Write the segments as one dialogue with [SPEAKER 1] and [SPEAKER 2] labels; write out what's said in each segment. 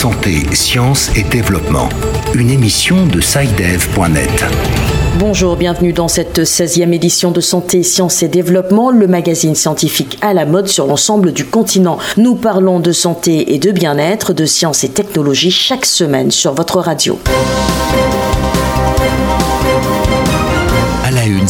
[SPEAKER 1] Santé, Sciences et Développement, une émission de SciDev.net.
[SPEAKER 2] Bonjour, bienvenue dans cette 16e édition de Santé, Sciences et Développement, le magazine scientifique à la mode sur l'ensemble du continent. Nous parlons de santé et de bien-être, de sciences et technologies chaque semaine sur votre radio.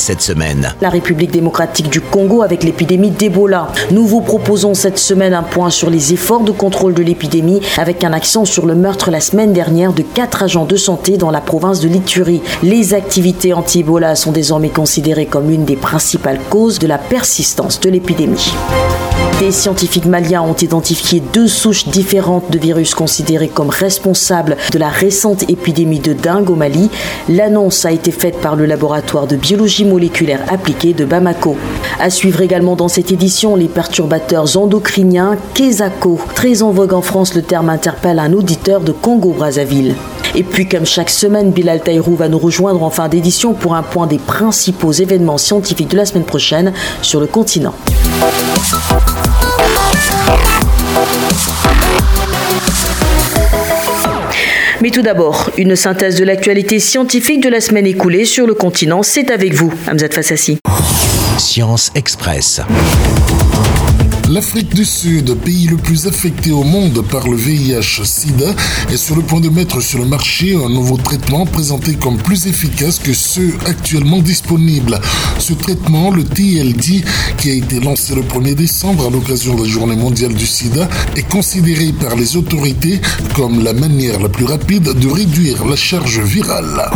[SPEAKER 1] Cette semaine.
[SPEAKER 2] La République démocratique du Congo avec l'épidémie d'Ebola. Nous vous proposons cette semaine un point sur les efforts de contrôle de l'épidémie avec un accent sur le meurtre la semaine dernière de quatre agents de santé dans la province de l'Ituri. Les activités anti-Ebola sont désormais considérées comme une des principales causes de la persistance de l'épidémie. Des scientifiques maliens ont identifié deux souches différentes de virus considérées comme responsables de la récente épidémie de dengue au Mali. L'annonce a été faite par le laboratoire de biologie moléculaire appliquée de Bamako. À suivre également dans cette édition les perturbateurs endocriniens Kesako. Très en vogue en France, le terme interpelle un auditeur de Congo-Brazzaville. Et puis, comme chaque semaine, Bilal Taïrou va nous rejoindre en fin d'édition pour un point des principaux événements scientifiques de la semaine prochaine sur le continent. Mais tout d'abord, une synthèse de l'actualité scientifique de la semaine écoulée sur le continent, c'est avec vous, Hamzat Fassassi.
[SPEAKER 1] Science Express.
[SPEAKER 3] L'Afrique du Sud, pays le plus affecté au monde par le VIH-Sida, est sur le point de mettre sur le marché un nouveau traitement présenté comme plus efficace que ceux actuellement disponibles. Ce traitement, le TLD, qui a été lancé le 1er décembre à l'occasion de la Journée mondiale du Sida, est considéré par les autorités comme la manière la plus rapide de réduire la charge virale.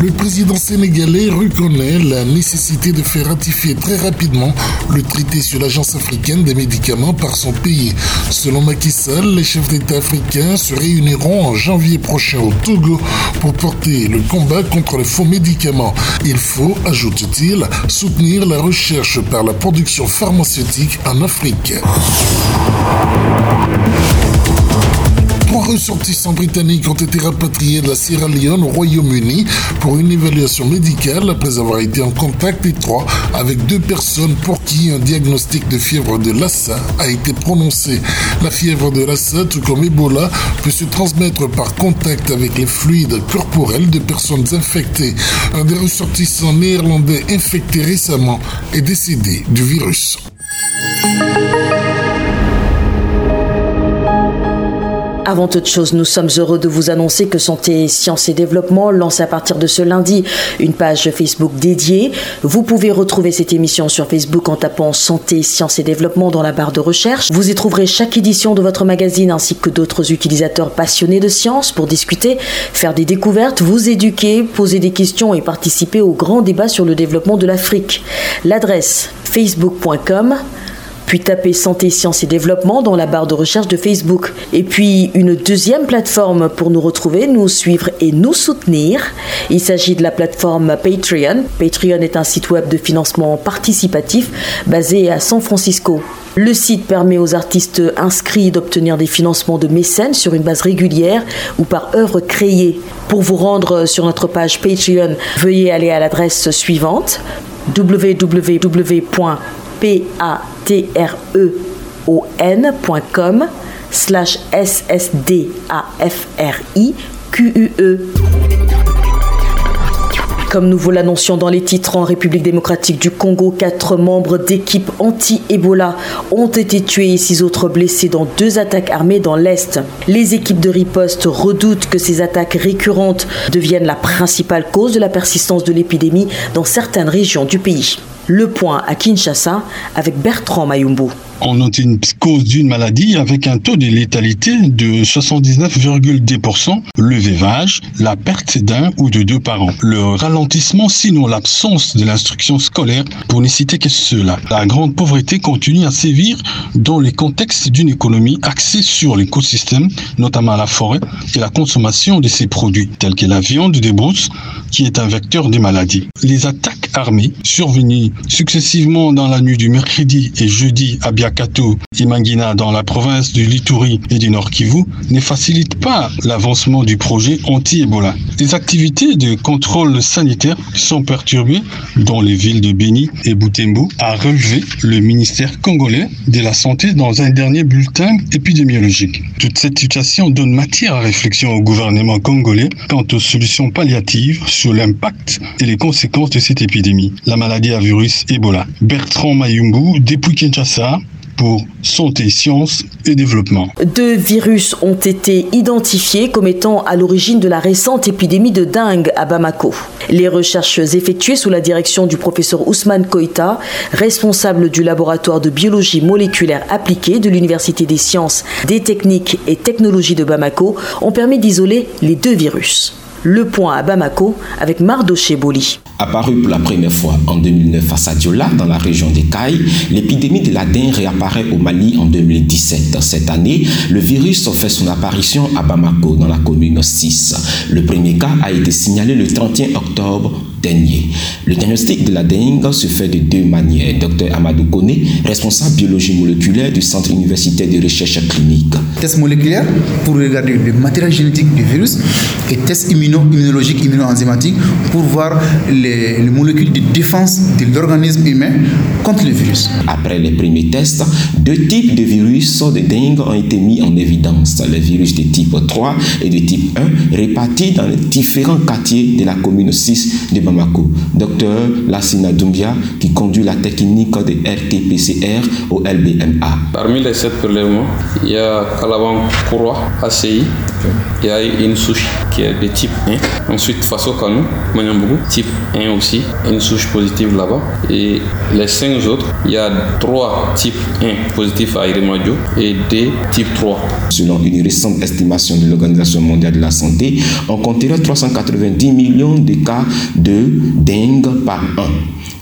[SPEAKER 3] Le président sénégalais reconnaît la nécessité de faire ratifier très rapidement le traité sur l'Agence africaine des médicaments par son pays. Selon Macky Sall, les chefs d'État africains se réuniront en janvier prochain au Togo pour porter le combat contre les faux médicaments. Il faut, ajoute-t-il, soutenir la recherche par la production pharmaceutique en Afrique. Trois ressortissants britanniques ont été rapatriés de la Sierra Leone au Royaume-Uni pour une évaluation médicale après avoir été en contact étroit avec deux personnes pour qui un diagnostic de fièvre de Lassa a été prononcé. La fièvre de Lassa, tout comme Ebola, peut se transmettre par contact avec les fluides corporels de personnes infectées. Un des ressortissants néerlandais infecté récemment est décédé du virus.
[SPEAKER 2] Avant toute chose, nous sommes heureux de vous annoncer que Santé, Sciences et Développement lance à partir de ce lundi une page Facebook dédiée. Vous pouvez retrouver cette émission sur Facebook en tapant Santé, Sciences et Développement dans la barre de recherche. Vous y trouverez chaque édition de votre magazine ainsi que d'autres utilisateurs passionnés de sciences pour discuter, faire des découvertes, vous éduquer, poser des questions et participer au grand débat sur le développement de l'Afrique. L'adresse facebook.com puis tapez Santé, Sciences et Développement dans la barre de recherche de Facebook. Et puis une deuxième plateforme pour nous retrouver, nous suivre et nous soutenir. Il s'agit de la plateforme Patreon. Patreon est un site web de financement participatif basé à San Francisco. Le site permet aux artistes inscrits d'obtenir des financements de mécènes sur une base régulière ou par œuvre créée. Pour vous rendre sur notre page Patreon, veuillez aller à l'adresse suivante www p-a-t-r-e-o-n.com slash S-S-D-A-F-R-I-Q-U-E. Comme nous vous l'annoncions dans les titres en République démocratique du Congo, quatre membres d'équipe anti-Ebola ont été tués et six autres blessés dans deux attaques armées dans l'Est. Les équipes de riposte redoutent que ces attaques récurrentes deviennent la principale cause de la persistance de l'épidémie dans certaines régions du pays. Le point à Kinshasa avec Bertrand Mayumbu
[SPEAKER 4] on note une cause d'une maladie avec un taux de létalité de 79,2%, le vévage, la perte d'un ou de deux parents, le ralentissement sinon l'absence de l'instruction scolaire pour ne citer que cela. La grande pauvreté continue à sévir dans les contextes d'une économie axée sur l'écosystème, notamment la forêt et la consommation de ces produits tels que la viande des brousses qui est un vecteur des maladies. Les attaques armés survenus successivement dans la nuit du mercredi et jeudi à Biakato et Mangina dans la province du Lituri et du Nord Kivu ne facilitent pas l'avancement du projet anti-Ebola. Les activités de contrôle sanitaire sont perturbées dans les villes de Beni et Butembo, a relevé le ministère congolais de la Santé dans un dernier bulletin épidémiologique. Toute cette situation donne matière à réflexion au gouvernement congolais quant aux solutions palliatives sur l'impact et les conséquences de cette épidémie, la maladie à virus Ebola. Bertrand Mayumbu, depuis Kinshasa, pour santé, sciences et développement.
[SPEAKER 2] Deux virus ont été identifiés comme étant à l'origine de la récente épidémie de dengue à Bamako. Les recherches effectuées sous la direction du professeur Ousmane Koïta, responsable du laboratoire de biologie moléculaire appliquée de l'Université des sciences, des techniques et technologies de Bamako, ont permis d'isoler les deux virus. Le point à Bamako avec Mardoché Boli.
[SPEAKER 5] Apparu pour la première fois en 2009 à Sadiola, dans la région des Cailles, l'épidémie de la dengue réapparaît au Mali en 2017. Cette année, le virus fait son apparition à Bamako, dans la commune 6. Le premier cas a été signalé le 31 octobre dernier. Le diagnostic de la dengue se fait de deux manières. Dr Amadou Kone, responsable biologie moléculaire du Centre universitaire de recherche clinique.
[SPEAKER 6] Test moléculaire pour regarder le matériel génétique du virus et test immuno immunologique immunoenzymatique pour voir les, les molécules de défense de l'organisme humain contre le virus.
[SPEAKER 5] Après les premiers tests, deux types de virus de dengue ont été mis en évidence. Les virus de type 3 et de type 1 répartis dans les différents quartiers de la commune 6 de Bamako. Docteur Lassina Doumbia, qui conduit la technique de RT-PCR au LBMA.
[SPEAKER 7] Parmi les sept prélèvements, il y a Kalaban Kourwa, ACI, il y a une souche qui est de type 1. Ensuite, Faso Kanu, Manyambougou, type 1 aussi, une souche positive là-bas. Et les cinq autres, il y a trois types 1 positifs à Irimadio et deux type 3.
[SPEAKER 5] Selon une récente estimation de l'Organisation mondiale de la santé, on compterait 390 millions de cas de dengue par an.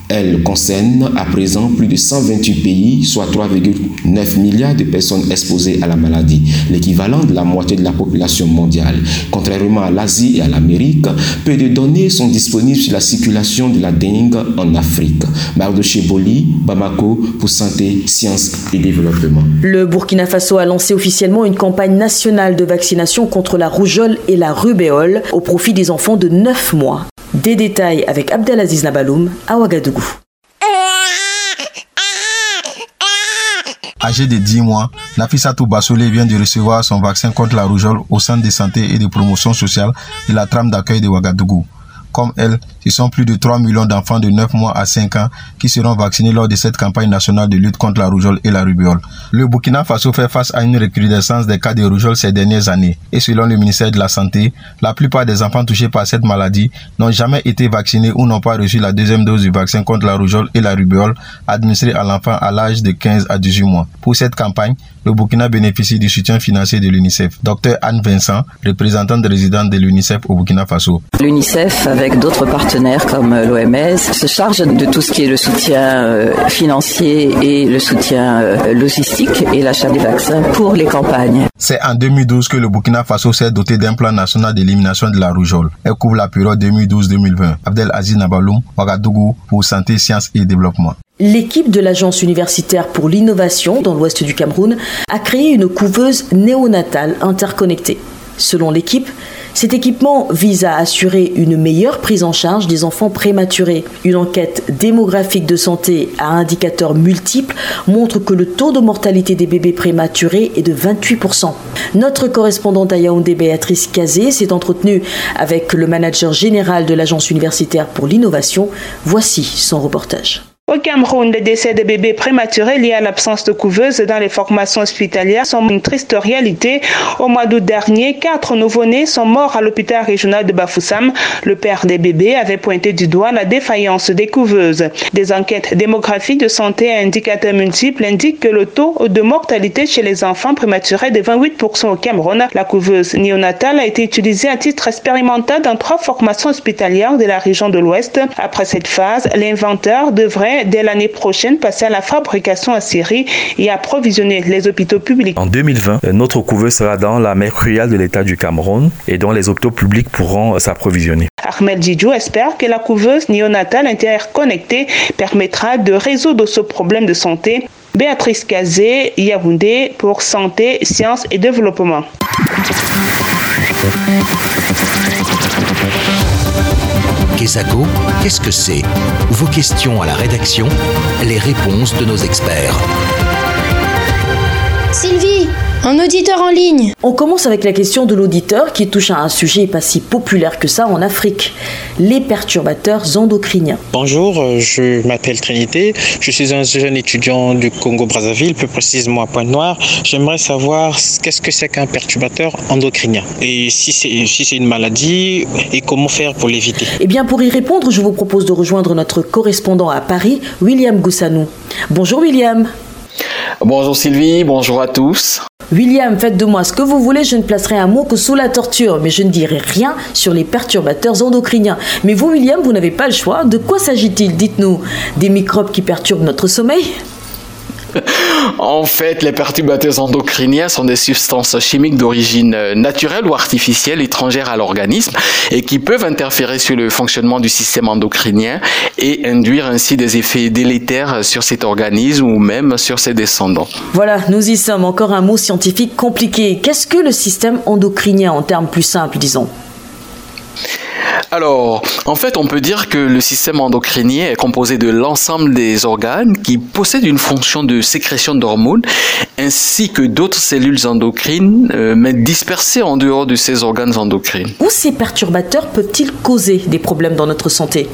[SPEAKER 5] Elle concerne à présent plus de 128 pays, soit 3,9 milliards de personnes exposées à la maladie, l'équivalent de la moitié de la population mondiale. Contrairement à l'Asie et à l'Amérique, peu de données sont disponibles sur la circulation de la dengue en Afrique. Mardoché Boli, Bamako, pour santé, sciences et développement.
[SPEAKER 2] Le Burkina Faso a lancé officiellement une campagne nationale de vaccination contre la rougeole et la rubéole au profit des enfants de 9 mois. Des détails avec Abdelaziz Nabaloum à Ouagadougou.
[SPEAKER 8] Âgé de 10 mois, Nafissatou Bassolé vient de recevoir son vaccin contre la rougeole au centre de santé et de promotion sociale de la trame d'accueil de Ouagadougou. Comme elle, ce sont plus de 3 millions d'enfants de 9 mois à 5 ans qui seront vaccinés lors de cette campagne nationale de lutte contre la rougeole et la rubéole. Le Burkina Faso fait face à une recrudescence des cas de rougeole ces dernières années. Et selon le ministère de la Santé, la plupart des enfants touchés par cette maladie n'ont jamais été vaccinés ou n'ont pas reçu la deuxième dose du vaccin contre la rougeole et la rubéole administré à l'enfant à l'âge de 15 à 18 mois. Pour cette campagne, le Burkina bénéficie du soutien financier de l'UNICEF. Docteur Anne Vincent, représentante résidente de l'UNICEF au Burkina Faso.
[SPEAKER 9] L'UNICEF, avec d'autres partenaires comme l'OMS, se charge de tout ce qui est le soutien euh, financier et le soutien euh, logistique et l'achat des vaccins pour les campagnes.
[SPEAKER 8] C'est en 2012 que le Burkina Faso s'est doté d'un plan national d'élimination de la rougeole. Elle couvre la période 2012-2020. Abdel Aziz Nabaloum, Ouagadougou, pour Santé, Sciences et Développement.
[SPEAKER 2] L'équipe de l'Agence universitaire pour l'innovation dans l'ouest du Cameroun a créé une couveuse néonatale interconnectée. Selon l'équipe, cet équipement vise à assurer une meilleure prise en charge des enfants prématurés. Une enquête démographique de santé à indicateurs multiples montre que le taux de mortalité des bébés prématurés est de 28%. Notre correspondante à Yaoundé, Béatrice Cazé, s'est entretenue avec le manager général de l'Agence universitaire pour l'innovation. Voici son reportage.
[SPEAKER 10] Au Cameroun, les décès de bébés prématurés liés à l'absence de couveuse dans les formations hospitalières sont une triste réalité. Au mois d'août dernier, quatre nouveau-nés sont morts à l'hôpital régional de Bafoussam. Le père des bébés avait pointé du doigt la défaillance des couveuses. Des enquêtes démographiques de santé à indicateurs multiples indiquent que le taux de mortalité chez les enfants prématurés est de 28% au Cameroun. La couveuse néonatale a été utilisée à titre expérimental dans trois formations hospitalières de la région de l'Ouest. Après cette phase, l'inventeur devrait dès l'année prochaine passer à la fabrication en série et approvisionner les hôpitaux publics.
[SPEAKER 11] En 2020, notre couveuse sera dans la mer cruelle de l'État du Cameroun et dont les hôpitaux publics pourront s'approvisionner.
[SPEAKER 10] Ahmed Djidjou espère que la couveuse néonatale interconnectée permettra de résoudre ce problème de santé. Béatrice Kazé, Yaoundé pour Santé, Sciences et Développement.
[SPEAKER 1] Qu'est-ce que c'est? Vos questions à la rédaction, les réponses de nos experts.
[SPEAKER 12] Un auditeur en ligne.
[SPEAKER 2] On commence avec la question de l'auditeur qui touche à un sujet pas si populaire que ça en Afrique, les perturbateurs endocriniens.
[SPEAKER 13] Bonjour, euh, je m'appelle Trinité, je suis un jeune étudiant du Congo-Brazzaville, plus précisément à Pointe-Noire. J'aimerais savoir qu'est-ce que c'est qu'un perturbateur endocrinien et si c'est si c'est une maladie et comment faire pour l'éviter.
[SPEAKER 2] Eh bien pour y répondre, je vous propose de rejoindre notre correspondant à Paris, William Goussanou. Bonjour William.
[SPEAKER 14] Bonjour Sylvie, bonjour à tous.
[SPEAKER 2] William, faites de moi ce que vous voulez, je ne placerai un mot que sous la torture, mais je ne dirai rien sur les perturbateurs endocriniens. Mais vous, William, vous n'avez pas le choix. De quoi s'agit-il? Dites-nous. Des microbes qui perturbent notre sommeil?
[SPEAKER 14] En fait, les perturbateurs endocriniens sont des substances chimiques d'origine euh, naturelle ou artificielle étrangères à l'organisme et qui peuvent interférer sur le fonctionnement du système endocrinien et induire ainsi des effets délétères sur cet organisme ou même sur ses descendants.
[SPEAKER 2] Voilà, nous y sommes. Encore un mot scientifique compliqué. Qu'est-ce que le système endocrinien en termes plus simples, disons?
[SPEAKER 14] Alors, en fait, on peut dire que le système endocrinien est composé de l'ensemble des organes qui possèdent une fonction de sécrétion d'hormones ainsi que d'autres cellules endocrines, euh, mais dispersées en dehors de ces organes endocrines.
[SPEAKER 2] Où ces perturbateurs peuvent-ils causer des problèmes dans notre santé?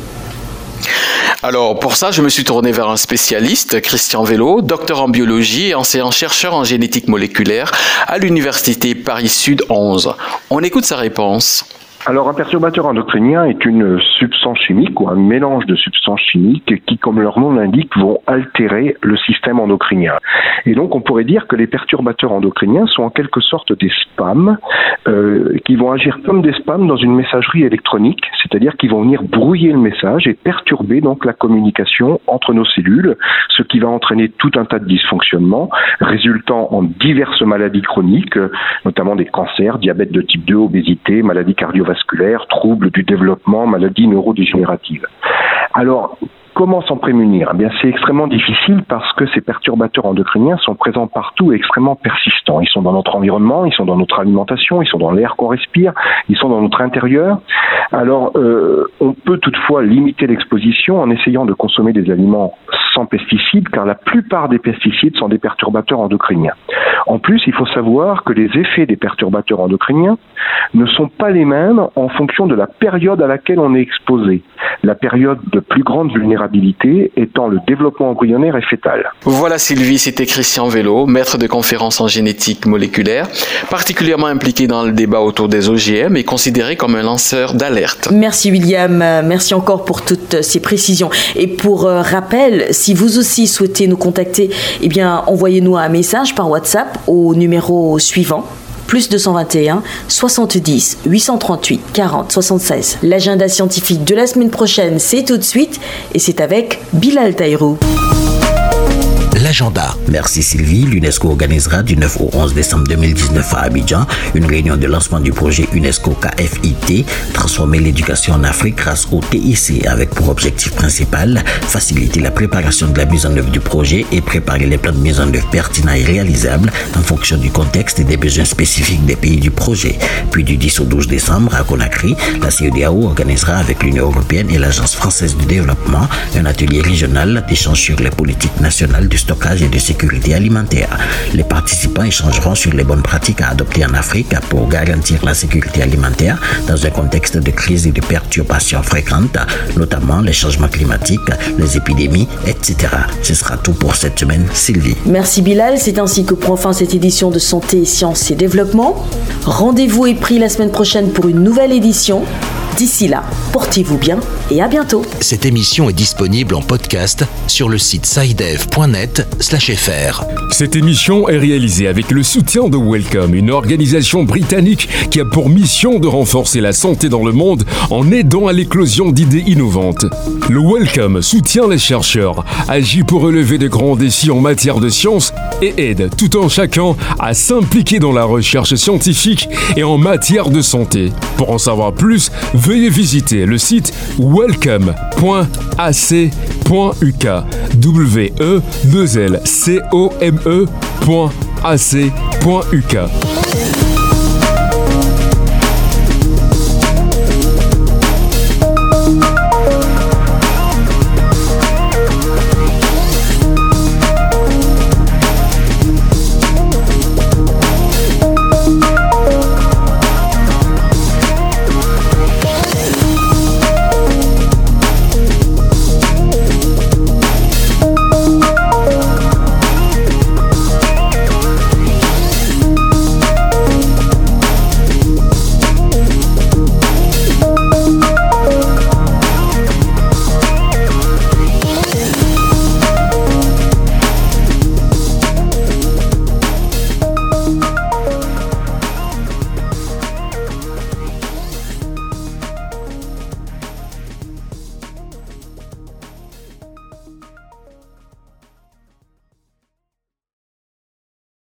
[SPEAKER 14] Alors pour ça, je me suis tourné vers un spécialiste, Christian Vélo, docteur en biologie et enseignant-chercheur en génétique moléculaire à l'université Paris Sud 11. On écoute sa réponse.
[SPEAKER 15] Alors un perturbateur endocrinien est une substance chimique ou un mélange de substances chimiques qui, comme leur nom l'indique, vont altérer le système endocrinien. Et donc on pourrait dire que les perturbateurs endocriniens sont en quelque sorte des spams euh, qui vont agir comme des spams dans une messagerie électronique, c'est-à-dire qu'ils vont venir brouiller le message et perturber donc la communication entre nos cellules, ce qui va entraîner tout un tas de dysfonctionnements résultant en diverses maladies chroniques, notamment des cancers, diabète de type 2, obésité, maladies cardiovasculaires troubles du développement, maladies neurodégénératives. Alors, Comment s'en prémunir? Eh bien, c'est extrêmement difficile parce que ces perturbateurs endocriniens sont présents partout et extrêmement persistants. Ils sont dans notre environnement, ils sont dans notre alimentation, ils sont dans l'air qu'on respire, ils sont dans notre intérieur. Alors, euh, on peut toutefois limiter l'exposition en essayant de consommer des aliments sans pesticides, car la plupart des pesticides sont des perturbateurs endocriniens. En plus, il faut savoir que les effets des perturbateurs endocriniens ne sont pas les mêmes en fonction de la période à laquelle on est exposé. La période de plus grande vulnérabilité étant le développement embryonnaire et fœtal.
[SPEAKER 14] Voilà Sylvie, c'était Christian Vélo, maître de conférences en génétique moléculaire, particulièrement impliqué dans le débat autour des OGM et considéré comme un lanceur d'alerte.
[SPEAKER 2] Merci William, merci encore pour toutes ces précisions. Et pour euh, rappel, si vous aussi souhaitez nous contacter, eh bien envoyez-nous un message par WhatsApp au numéro suivant plus 221 70 838 40 76. L'agenda scientifique de la semaine prochaine, c'est tout de suite et c'est avec Bilal Taïrou
[SPEAKER 1] Merci Sylvie. L'UNESCO organisera du 9 au 11 décembre 2019 à Abidjan une réunion de lancement du projet UNESCO KFIT, transformer l'éducation en Afrique grâce au TIC, avec pour objectif principal faciliter la préparation de la mise en œuvre du projet et préparer les plans de mise en œuvre pertinents et réalisables en fonction du contexte et des besoins spécifiques des pays du projet. Puis du 10 au 12 décembre à Conakry, la CEDAO organisera avec l'Union européenne et l'Agence française du développement un atelier régional d'échange sur les politiques nationales du et de sécurité alimentaire. Les participants échangeront sur les bonnes pratiques à adopter en Afrique pour garantir la sécurité alimentaire dans un contexte de crise et de perturbations fréquentes, notamment les changements climatiques, les épidémies, etc. Ce sera tout pour cette semaine, Sylvie.
[SPEAKER 2] Merci Bilal, c'est ainsi que prend fin cette édition de Santé, Sciences et Développement. Rendez-vous est pris la semaine prochaine pour une nouvelle édition. D'ici là, portez-vous bien et à bientôt.
[SPEAKER 16] Cette émission est disponible en podcast sur le site sidev.net/fr.
[SPEAKER 17] Cette émission est réalisée avec le soutien de Welcome, une organisation britannique qui a pour mission de renforcer la santé dans le monde en aidant à l'éclosion d'idées innovantes. Le Welcome soutient les chercheurs, agit pour relever de grands défis en matière de science et aide tout en chacun à s'impliquer dans la recherche scientifique et en matière de santé. Pour en savoir plus, veuillez visiter le site welcome.ac.uk w e 2 l c o m e.ac.uk